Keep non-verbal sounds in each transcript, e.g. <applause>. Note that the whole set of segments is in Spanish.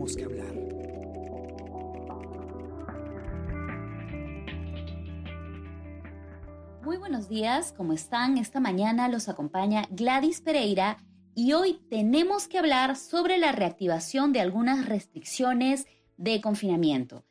que hablar. Muy buenos días, ¿cómo están? Esta mañana los acompaña Gladys Pereira y hoy tenemos que hablar sobre la reactivación de algunas restricciones de confinamiento.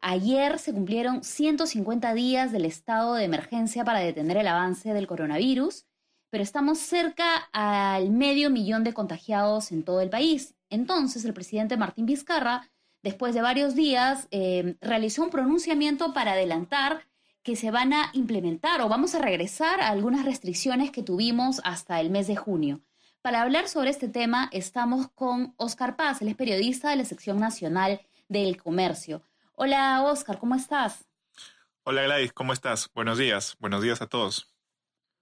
Ayer se cumplieron 150 días del estado de emergencia para detener el avance del coronavirus, pero estamos cerca al medio millón de contagiados en todo el país. Entonces, el presidente Martín Vizcarra, después de varios días, eh, realizó un pronunciamiento para adelantar que se van a implementar o vamos a regresar a algunas restricciones que tuvimos hasta el mes de junio. Para hablar sobre este tema, estamos con Oscar Paz, él es periodista de la sección nacional del comercio. Hola Oscar, ¿cómo estás? Hola Gladys, ¿cómo estás? Buenos días, buenos días a todos.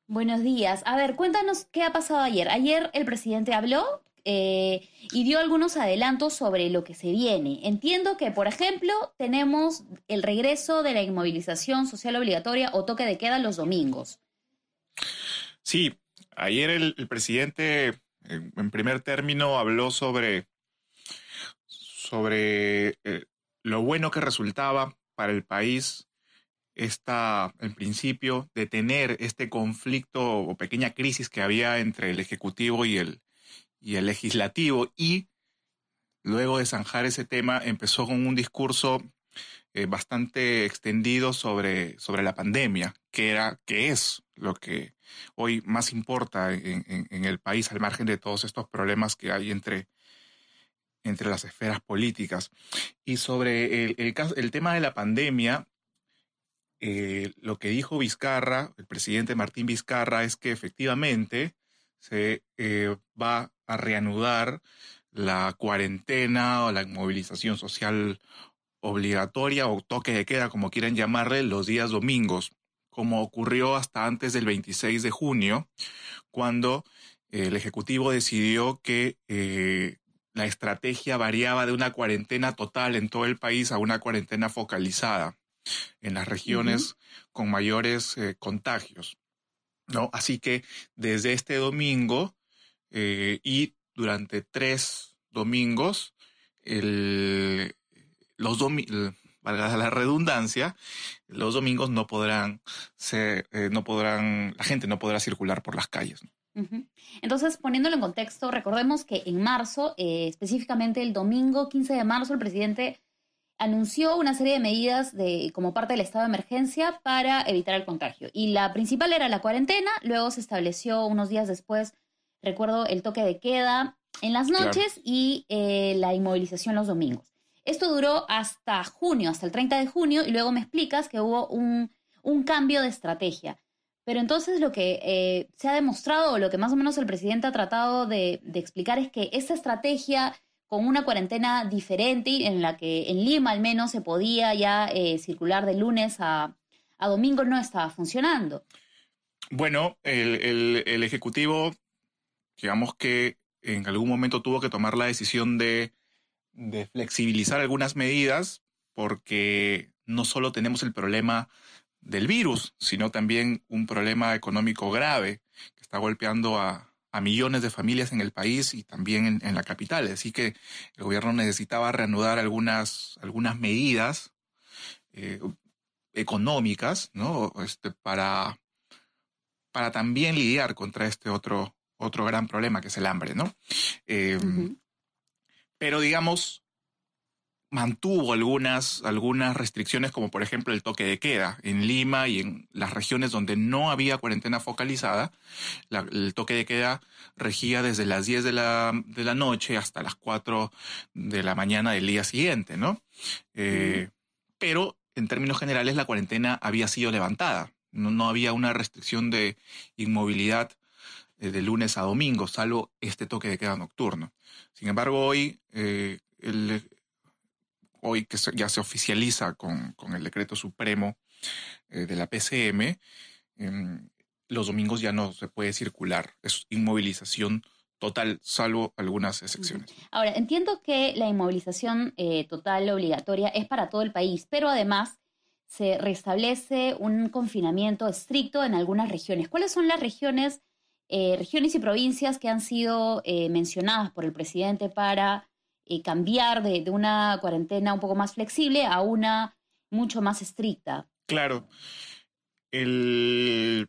Buenos días. A ver, cuéntanos qué ha pasado ayer. Ayer el presidente habló eh, y dio algunos adelantos sobre lo que se viene. Entiendo que, por ejemplo, tenemos el regreso de la inmovilización social obligatoria o toque de queda los domingos. Sí, ayer el, presidente, en, primer término, habló sobre, sobre eh, lo bueno que resultaba para el país esta, en principio, detener este conflicto o pequeña crisis que había entre el Ejecutivo y el, y el Legislativo. Y luego de zanjar ese tema, empezó con un discurso eh, bastante extendido sobre, sobre la pandemia, que, era, que es lo que hoy más importa en, en el país, al margen de todos estos problemas que hay entre, entre las esferas políticas. Y sobre el, el, tema de la pandemia, eh, lo que dijo Vizcarra, el presidente Martín Vizcarra, es que efectivamente se eh, va a reanudar la cuarentena o la inmovilización social obligatoria o toque de queda, como quieran llamarle, los días domingos, como ocurrió hasta antes del 26 de junio, cuando el Ejecutivo decidió que eh, la estrategia variaba de una cuarentena total en todo el país a una cuarentena focalizada en las regiones con mayores eh, contagios. ¿No? Así que desde este domingo eh, y durante tres domingos, el, los valga la redundancia, los domingos no podrán ser, eh, no podrán, la gente no podrá circular por las calles. Entonces, poniéndolo en contexto, recordemos que en marzo, eh, específicamente el domingo 15 de marzo, el presidente anunció una serie de medidas de, como parte del estado de emergencia para evitar el contagio. Y la principal era la cuarentena, luego se estableció unos días después, recuerdo, el toque de queda en las noches y eh, la inmovilización los domingos. Esto duró hasta junio, hasta el 30 de junio, y luego me explicas que hubo un, un cambio de estrategia. Pero entonces lo que eh, se ha demostrado, o lo que más o menos el presidente ha tratado de, explicar es que esta estrategia con una cuarentena diferente en la que en Lima al menos se podía ya eh, circular de lunes a, domingo no estaba funcionando. Bueno, el, el, Ejecutivo, digamos que en algún momento tuvo que tomar la decisión de, de flexibilizar algunas medidas porque no solo tenemos el problema del virus, sino también un problema económico grave que está golpeando a, millones de familias en el país y también en, la capital. Así que el gobierno necesitaba reanudar algunas, algunas medidas eh, económicas ¿no? este, para, para también lidiar contra este otro, otro gran problema que es el hambre. ¿no? Em, pero digamos, mantuvo algunas, algunas restricciones, como por ejemplo el toque de queda. En Lima y en las regiones donde no había cuarentena focalizada, el toque de queda regía desde las 10 de la, de la noche hasta las 4 de la mañana del día siguiente, ¿no? Eh, pero en términos generales la cuarentena había sido levantada. No, había una restricción de inmovilidad eh, de lunes a domingo, salvo este toque de queda nocturno. Sin embargo, hoy eh, el, hoy que ya se oficializa con, el decreto supremo eh, de la PCM, em, los domingos ya no se puede circular. Es inmovilización total, salvo algunas excepciones. Ahora, entiendo que la inmovilización eh, total obligatoria es para todo el país, pero además se restablece un confinamiento estricto en algunas regiones. ¿Cuáles son las regiones, eh, regiones y provincias que han sido mencionadas por el presidente para eh, cambiar de, una cuarentena un poco más flexible a una mucho más estricta. Claro. El,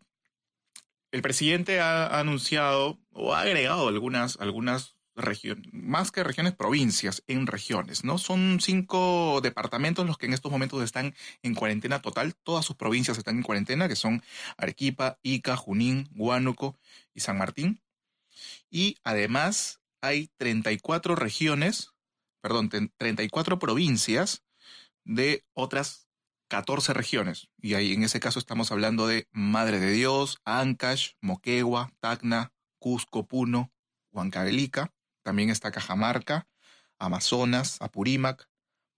el presidente ha, anunciado o ha agregado algunas, algunas regiones, más que regiones, provincias en regiones, ¿no? Son cinco departamentos los que en estos momentos están en cuarentena total. Todas sus provincias están en cuarentena, que son Arequipa, Ica, Junín, Huánuco y San Martín. Y además hay 34 regiones, perdón, 34 provincias de otras 14 regiones. Y ahí en ese caso estamos hablando de Madre de Dios, Ancash, Moquegua, Tacna, Cusco, Puno, Huancavelica. También está Cajamarca, Amazonas, Apurímac,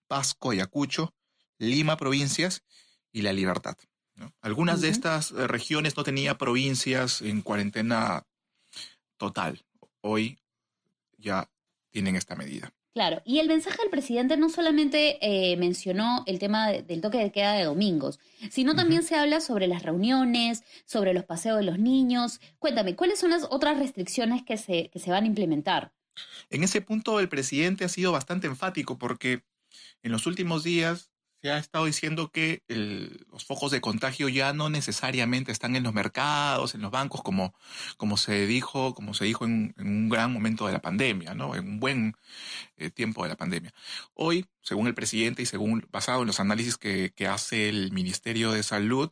Pasco, Ayacucho, Lima provincias y La Libertad. Algunas de estas eh, regiones no tenía provincias en cuarentena total. Hoy ya tienen esta medida. Claro, y el mensaje del presidente no solamente eh, mencionó el tema del toque de queda de domingos, sino también se habla sobre las reuniones, sobre los paseos de los niños. Cuéntame, ¿cuáles son las otras restricciones que se, que se van a implementar? En ese punto el presidente ha sido bastante enfático porque en los últimos días se ha estado diciendo que los focos de contagio ya no necesariamente están en los mercados, en los bancos, como, como se dijo, como se dijo en, un gran momento de la pandemia, ¿no? En un buen eh, tiempo de la pandemia. Hoy, según el presidente y según basado en los análisis que, hace el Ministerio de Salud,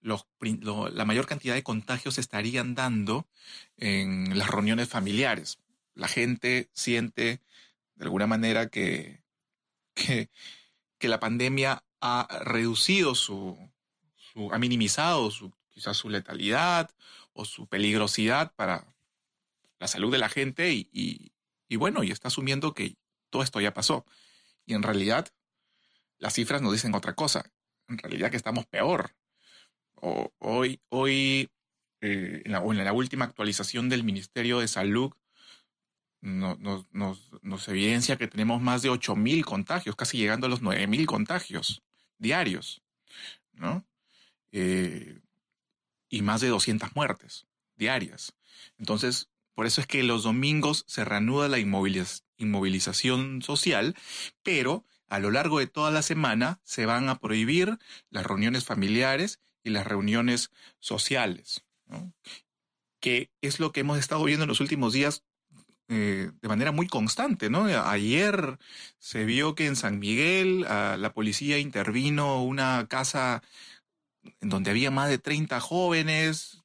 la mayor cantidad de contagios se estarían dando en las reuniones familiares. La gente siente de alguna manera que, que que la pandemia ha reducido su, ha minimizado su, quizás su letalidad o su peligrosidad para la salud de la gente y, bueno, y está asumiendo que todo esto ya pasó. Y en realidad las cifras nos dicen otra cosa. En realidad que estamos peor. hoy, hoy eh, en, la, en la última actualización del Ministerio de Salud, nos, nos, nos, evidencia que tenemos más de 8.000 contagios, casi llegando a los 9.000 contagios diarios, ¿no? Eh, y más de 200 muertes diarias. Entonces, por eso es que los domingos se reanuda la inmovilización social, pero a lo largo de toda la semana se van a prohibir las reuniones familiares y las reuniones sociales, ¿no? que es lo que hemos estado viendo en los últimos días eh, de manera muy constante, ¿no? Ayer se vio que en San Miguel ah, la policía intervino una casa en donde había más de 30 jóvenes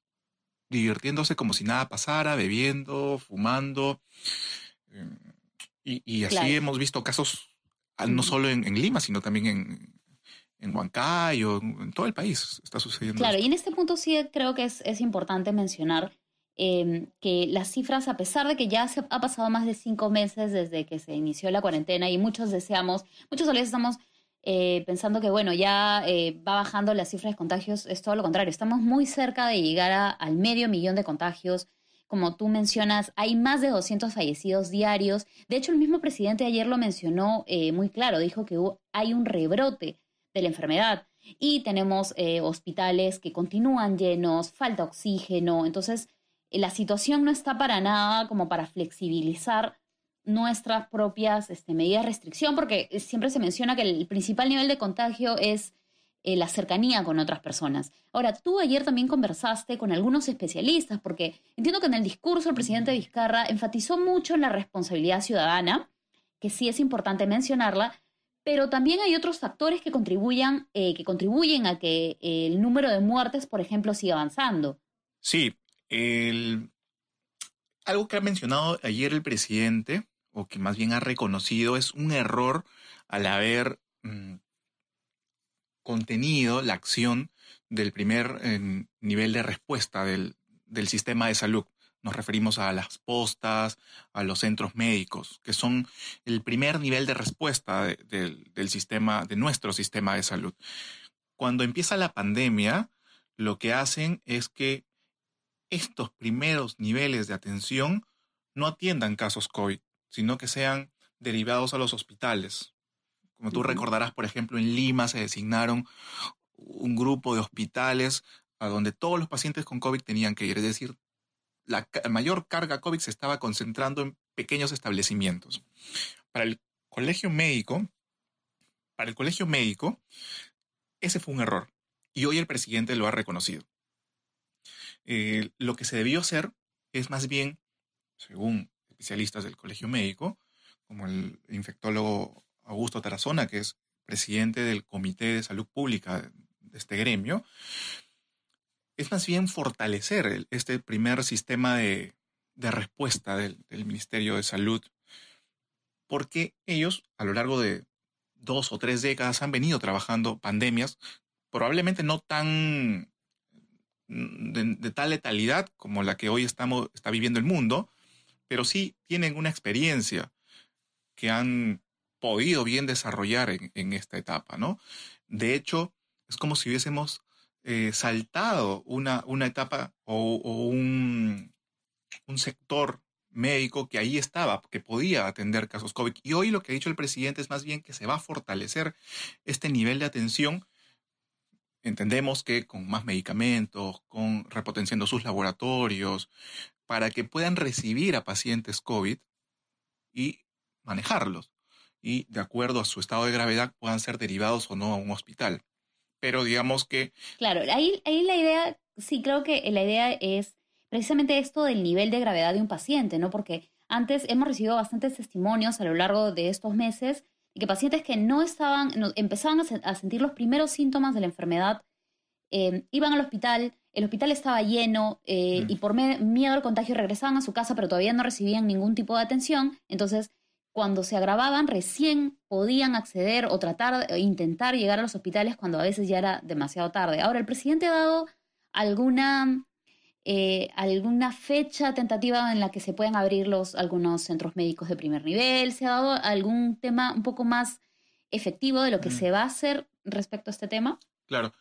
divirtiéndose como si nada pasara, bebiendo, fumando. Em, y, así hemos visto casos ah, no solo en, Lima, sino también en, en Huancayo, en todo el país está sucediendo. Claro, y en este punto sí creo que es, es importante mencionar Em, que las cifras, a pesar de que ya se ha pasado más de cinco meses desde que se inició la cuarentena y muchos deseamos, muchos a veces estamos eh, pensando que, bueno, ya eh, va bajando las cifras de contagios, es todo lo contrario, estamos muy cerca de llegar al medio millón de contagios. Como tú mencionas, hay más de 200 fallecidos diarios. De hecho, el mismo presidente ayer lo mencionó eh, muy claro, dijo que hay un rebrote de la enfermedad y tenemos hospitales que continúan llenos, falta oxígeno. Entonces, la situación no está para nada como para flexibilizar nuestras propias este, medidas de restricción, porque siempre se menciona que el principal nivel de contagio es eh, la cercanía con otras personas. Ahora, tú ayer también conversaste con algunos especialistas, porque entiendo que en el discurso el presidente Vizcarra enfatizó mucho en la responsabilidad ciudadana, que sí es importante mencionarla, pero también hay otros factores que, contribuyan, eh, que contribuyen a que el número de muertes, por ejemplo, siga avanzando. Sí, el, algo que ha mencionado ayer el presidente, o que más bien ha reconocido, es un error al haber mm, contenido la acción del primer em, nivel de respuesta del, sistema de salud. Nos referimos a las postas, a los centros médicos, que son el primer nivel de respuesta del sistema, de nuestro sistema de salud. Cuando empieza la pandemia, lo que hacen es que estos primeros niveles de atención no atiendan casos COVID, sino que sean derivados a los hospitales. Como tú recordarás, por ejemplo, en Lima se designaron un grupo de hospitales a donde todos los pacientes con COVID tenían que ir. Es decir, la mayor carga COVID se estaba concentrando en pequeños establecimientos. para el colegio médico, para el colegio médico, ese fue un error. Y hoy el presidente lo ha reconocido. Eh, lo que se debió hacer es más bien, según especialistas del colegio médico, como el infectólogo Augusto Tarazona, que es presidente del Comité de Salud Pública de este gremio, es más bien fortalecer este primer sistema de, respuesta del, Ministerio de Salud, porque ellos a lo largo de dos o tres décadas han venido trabajando pandemias, probablemente no tan de, tal letalidad como la que hoy estamos, está viviendo el mundo, pero sí tienen una experiencia que han podido bien desarrollar en, esta etapa, ¿no? De hecho, es como si hubiésemos eh, saltado una, una etapa o, un, un, sector médico que ahí estaba, que podía atender casos COVID. Y hoy lo que ha dicho el presidente es más bien que se va a fortalecer este nivel de atención. Entendemos que con más medicamentos, con repotenciando sus laboratorios, para que puedan recibir a pacientes COVID y manejarlos. Y de acuerdo a su estado de gravedad puedan ser derivados o no a un hospital pero digamos que... Claro, ahí, ahí la idea, sí creo que la idea es precisamente esto del nivel de gravedad de un paciente, ¿no? Porque antes hemos recibido bastantes testimonios a lo largo de estos meses de que pacientes que no estaban, empezaban a, sentir los primeros síntomas de la enfermedad, eh, iban al hospital, el hospital estaba lleno eh, y por miedo al contagio regresaban a su casa, pero todavía no recibían ningún tipo de atención. Entonces, cuando se agravaban, recién podían acceder o tratar, o intentar llegar a los hospitales cuando a veces ya era demasiado tarde. Ahora, el presidente ha dado alguna, eh, alguna fecha tentativa en la que se puedan abrir los, algunos centros médicos de primer nivel, se ha dado algún tema un poco más efectivo de lo que se va a hacer respecto a este tema. Claro.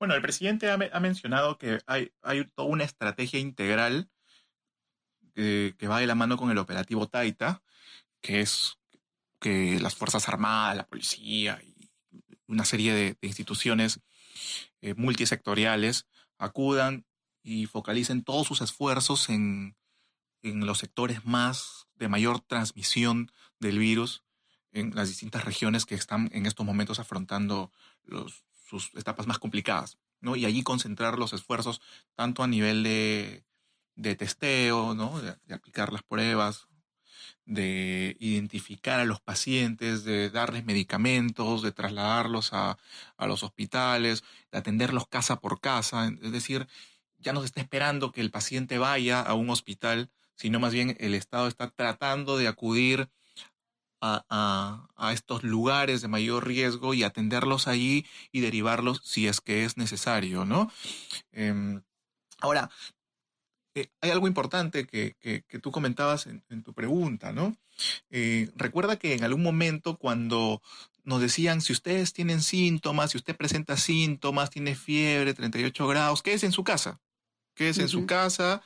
Bueno, el presidente ha, mencionado que hay, hay, toda una estrategia integral que, que va de la mano con el operativo Taita, que es que las Fuerzas Armadas, la policía y una serie de, instituciones eh, multisectoriales acudan y focalicen todos sus esfuerzos en, los sectores más de mayor transmisión del virus en las distintas regiones que están en estos momentos afrontando sus etapas más complicadas. ¿no? Y allí concentrar los esfuerzos tanto a nivel de, testeo, ¿no? de, aplicar las pruebas, de identificar a los pacientes, de darles medicamentos, de trasladarlos a, los hospitales, de atenderlos casa por casa. Es decir, ya no se está esperando que el paciente vaya a un hospital, sino más bien el Estado está tratando de acudir a, estos lugares de mayor riesgo y atenderlos allí y derivarlos si es que es necesario, ¿no? Em, ahora, eh, hay algo importante que, tú comentabas en, tu pregunta, ¿no? Eh, recuerda que en algún momento cuando nos decían, si ustedes tienen síntomas, si usted presenta síntomas, tiene fiebre, 38 grados, quédese en su casa, quédese en su casa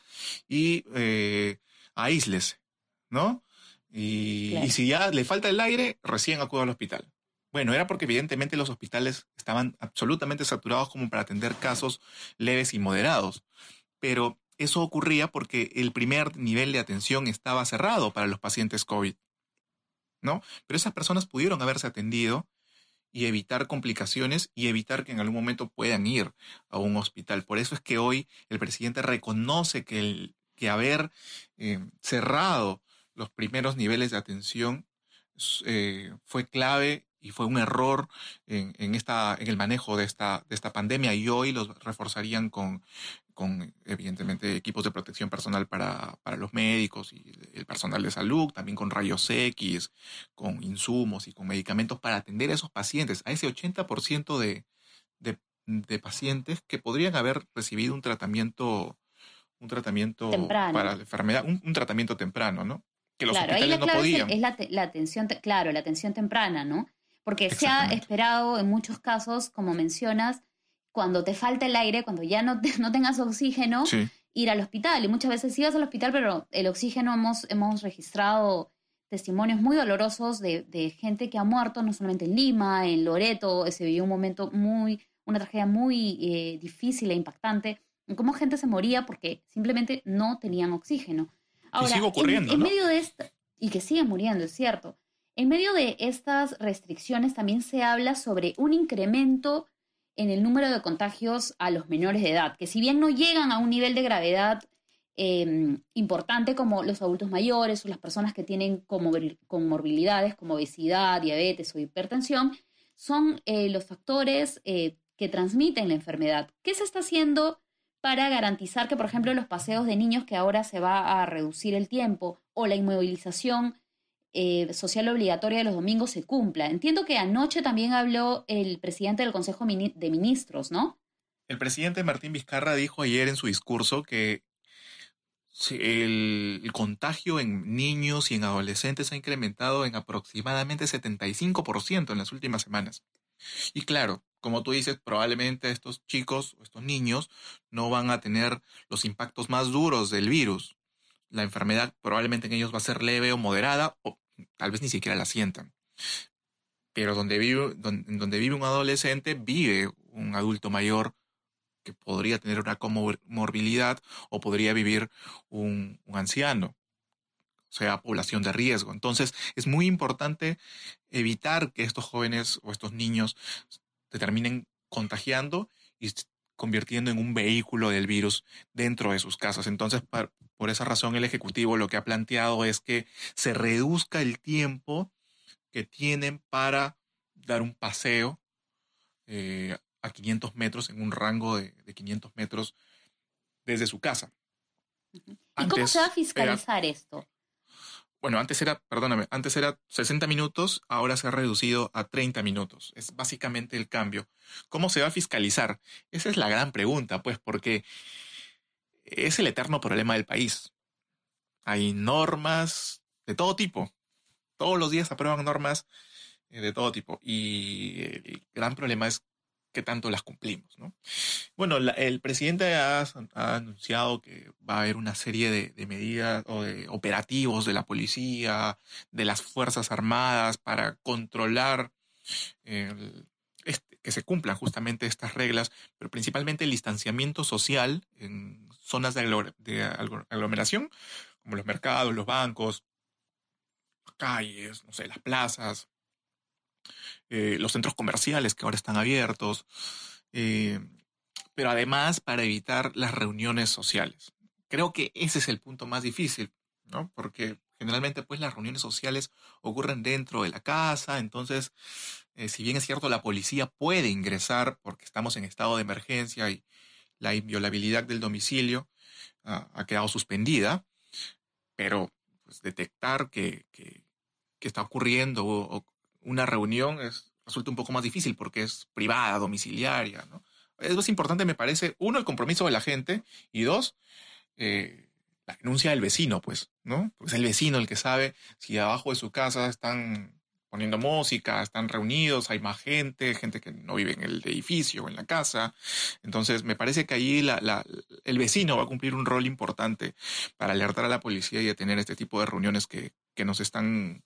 y eh, aíslese, ¿no? Y, y, si ya le falta el aire, recién acuda al hospital. Bueno, era porque evidentemente los hospitales estaban absolutamente saturados como para atender casos leves y moderados. Pero eso ocurría porque el primer nivel de atención estaba cerrado para los pacientes COVID. ¿No? Pero esas personas pudieron haberse atendido y evitar complicaciones y evitar que en algún momento puedan ir a un hospital. Por eso es que hoy el presidente reconoce que, el, que haber eh, cerrado los primeros niveles de atención eh, fue clave y fue un error en, esta, en el manejo de esta, de esta pandemia y hoy los reforzarían con, con evidentemente equipos de protección personal para, los médicos y el personal de salud, también con rayos X, con insumos y con medicamentos para atender a esos pacientes, a ese 80% de, de, pacientes que podrían haber recibido un tratamiento un tratamiento para la enfermedad, un, tratamiento temprano, ¿no? Que los claro, ahí la clave Es, la, la, atención, claro, la atención temprana, ¿no? Porque se ha esperado en muchos casos, como mencionas, cuando te falta el aire, cuando ya no, <laughs> no tengas oxígeno, ir al hospital. Y muchas veces ibas al hospital, pero el oxígeno hemos, hemos registrado testimonios muy dolorosos de, de, gente que ha muerto, no solamente en Lima, en Loreto, se vivió un momento muy, una tragedia muy eh, difícil e impactante, cómo gente se moría porque simplemente no tenían oxígeno. Ahora, y sigue ocurriendo, en, medio de esto, y que sigue muriendo, es cierto. En medio de estas restricciones también se habla sobre un incremento en el número de contagios a los menores de edad, que si bien no llegan a un nivel de gravedad em, importante como los adultos mayores o las personas que tienen comorbilidades como obesidad, diabetes o hipertensión, son eh, los factores eh, que transmiten la enfermedad. ¿Qué se está haciendo para garantizar que, por ejemplo, los paseos de niños que ahora se va a reducir el tiempo o la inmovilización eh, social obligatoria de los domingos se cumpla. Entiendo que anoche también habló el presidente del Consejo de Ministros, ¿no? El presidente Martín Vizcarra dijo ayer en su discurso que el, contagio en niños y en adolescentes ha incrementado en aproximadamente 75% en las últimas semanas. Y claro, como tú dices, probablemente estos chicos o estos niños no van a tener los impactos más duros del virus. La enfermedad probablemente en ellos va a ser leve o moderada, o tal vez ni siquiera la sientan. Pero donde vive, donde, vive un adolescente, vive un adulto mayor que podría tener una comorbilidad o podría vivir un, anciano, o sea, población de riesgo. Entonces, es muy importante evitar que estos jóvenes o estos niños se terminen contagiando y convirtiendo en un vehículo del virus dentro de sus casas. Entonces, por esa razón, el Ejecutivo lo que ha planteado es que se reduzca el tiempo que tienen para dar un paseo eh, a 500 metros, en un rango de, 500 metros desde su casa. ¿Y cómo se va a fiscalizar esto? Bueno, antes era, perdóname, antes era 60 minutos, ahora se ha reducido a 30 minutos. Es básicamente el cambio. ¿Cómo se va a fiscalizar? Esa es la gran pregunta, pues, porque es el eterno problema del país. Hay normas de todo tipo. Todos los días aprueban normas eh, de todo tipo. Y el gran problema es qué tanto las cumplimos. ¿no? Bueno, el presidente ha, anunciado que va a haber una serie de, medidas o de operativos de la policía, de las Fuerzas Armadas para controlar este, que se cumplan justamente estas reglas, pero principalmente el distanciamiento social en zonas de, de aglomeración, como los mercados, los bancos, calles, no sé, las plazas, eh, los centros comerciales que ahora están abiertos, eh, pero además para evitar las reuniones sociales. Creo que ese es el punto más difícil, ¿no? Porque generalmente pues las reuniones sociales ocurren dentro de la casa, entonces eh, si bien es cierto la policía puede ingresar porque estamos en estado de emergencia y la inviolabilidad del domicilio ah, ha quedado suspendida, pero pues, detectar que, que, está ocurriendo o, una reunión es, resulta un poco más difícil porque es privada, domiciliaria, ¿no? Es importante, me parece, uno, el compromiso de la gente y dos, eh, la denuncia del vecino, pues, ¿no? Porque es el vecino el que sabe si abajo de su casa están poniendo música, están reunidos, hay más gente, gente que no vive en el edificio o en la casa. Entonces, me parece que ahí la, el vecino va a cumplir un rol importante para alertar a la policía y detener este tipo de reuniones que, que nos están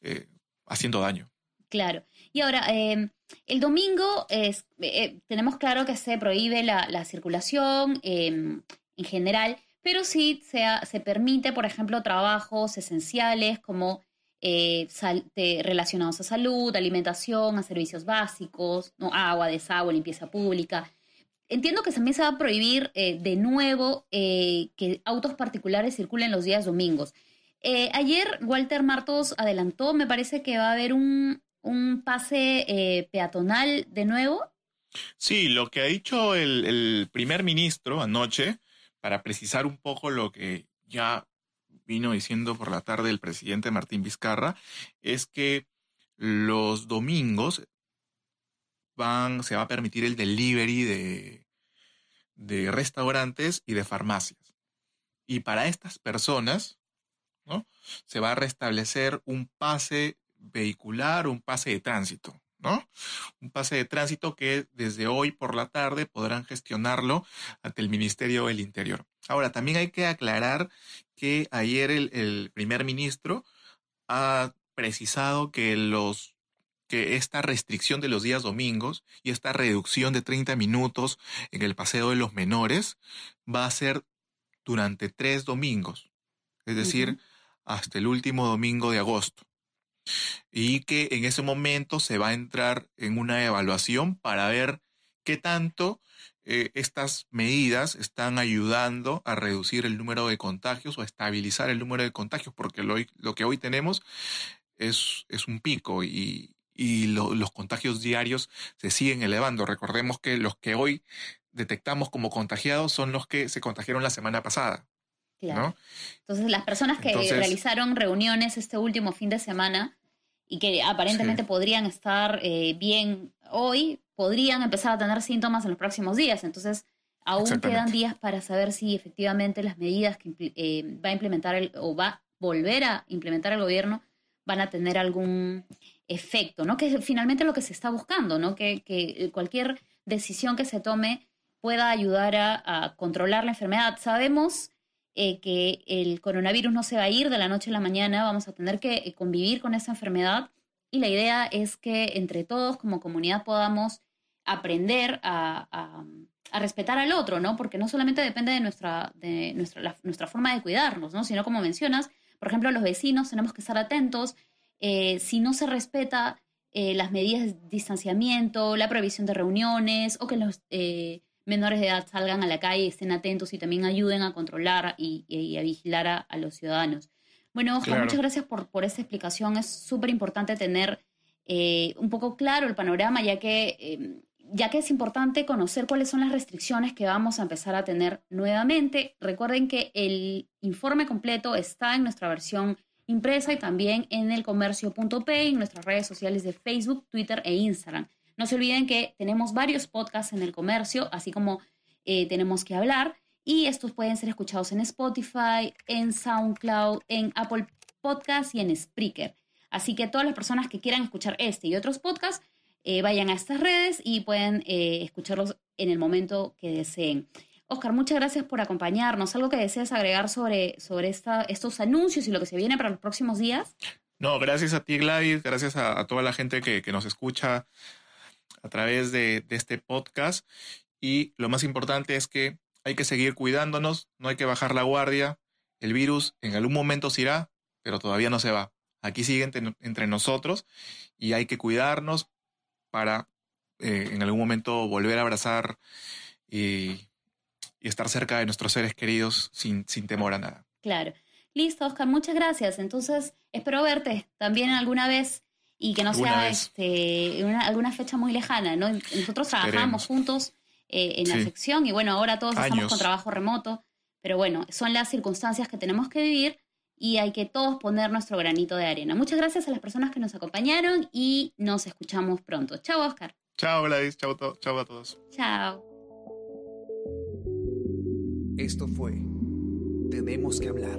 eh, haciendo daño. Claro. Y ahora, em, el domingo es, eh, tenemos claro que se prohíbe la, circulación em, en general, pero sí se, se, permite, por ejemplo, trabajos esenciales como eh, relacionados a salud, alimentación, a servicios básicos, ¿no? agua, desagüe, limpieza pública. Entiendo que también se va a prohibir eh, de nuevo que autos particulares circulen los días domingos. Eh, ayer Walter Martos adelantó, me parece que va a haber un, pase eh, peatonal de nuevo. Sí, lo que ha dicho el, primer ministro anoche, para precisar un poco lo que ya vino diciendo por la tarde el presidente Martín Vizcarra, es que los domingos van, se va a permitir el delivery de, de restaurantes y de farmacias. Y para estas personas, se va a restablecer un pase vehicular, un pase de tránsito, ¿no? Un pase de tránsito que desde hoy por la tarde podrán gestionarlo ante el Ministerio del Interior. Ahora, también hay que aclarar que ayer el, primer ministro ha precisado que los que esta restricción de los días domingos y esta reducción de 30 minutos en el paseo de los menores va a ser durante tres domingos. Es decir, hasta el último domingo de agosto. y que en ese momento se va a entrar en una evaluación para ver qué tanto eh, estas medidas están ayudando a reducir el número de contagios o a estabilizar el número de contagios, porque lo, lo que hoy tenemos es, es un pico y, y los contagios diarios se siguen elevando. Recordemos que los que hoy detectamos como contagiados son los que se contagiaron la semana pasada. Claro. Entonces, las personas que realizaron reuniones este último fin de semana y que aparentemente podrían estar eh, bien hoy, podrían empezar a tener síntomas en los próximos días. Entonces, aún quedan días para saber si efectivamente las medidas que eh, va a implementar el, o va a volver a implementar el gobierno van a tener algún efecto, ¿no? Que es finalmente lo que se está buscando, ¿no? Que, que cualquier decisión que se tome pueda ayudar a, controlar la enfermedad. Sabemos eh, que el coronavirus no se va a ir de la noche a la mañana, vamos a tener que eh, convivir con esa enfermedad y la idea es que entre todos como comunidad podamos aprender a, respetar al otro, ¿no? Porque no solamente depende de nuestra, de nuestra, nuestra forma de cuidarnos, ¿no? Sino como mencionas, por ejemplo, los vecinos tenemos que estar atentos. Eh, si no se respeta las medidas de distanciamiento, la prohibición de reuniones o que los menores de edad salgan a la calle, estén atentos y también ayuden a controlar y, a vigilar a, los ciudadanos. Bueno, Oscar, muchas gracias por, por esa explicación. Es súper importante tener eh, un poco claro el panorama, ya que, em, ya que es importante conocer cuáles son las restricciones que vamos a empezar a tener nuevamente. Recuerden que el informe completo está en nuestra versión impresa y también en el comercio.p, en nuestras redes sociales de Facebook, Twitter e Instagram. No se olviden que tenemos varios podcasts en el comercio, así como eh, tenemos que hablar, y estos pueden ser escuchados en Spotify, en SoundCloud, en Apple Podcasts y en Spreaker. Así que todas las personas que quieran escuchar este y otros podcasts, eh, vayan a estas redes y pueden eh, escucharlos en el momento que deseen. Oscar, muchas gracias por acompañarnos. ¿Algo que deseas agregar sobre, sobre estos anuncios y lo que se viene para los próximos días? No, gracias a ti, Gladys, gracias a, toda la gente que, nos escucha a través de, este podcast. Y lo más importante es que hay que seguir cuidándonos, no hay que bajar la guardia. El virus en algún momento se irá, pero todavía no se va. Aquí sigue entre, nosotros y hay que cuidarnos para eh, en algún momento volver a abrazar y, estar cerca de nuestros seres queridos sin, sin temor a nada. Claro. Listo, Oscar, muchas gracias. Entonces, espero verte también alguna vez y que no sea este, alguna fecha muy lejana, ¿no? Nosotros trabajamos juntos eh, en la sección y bueno, ahora todos estamos con trabajo remoto, pero bueno, son las circunstancias que tenemos que vivir y hay que todos poner nuestro granito de arena. Muchas gracias a las personas que nos acompañaron y nos escuchamos pronto. Chao, Oscar. Chao, Gladys. Chao, chao a todos. Chao. Esto fue Tenemos que hablar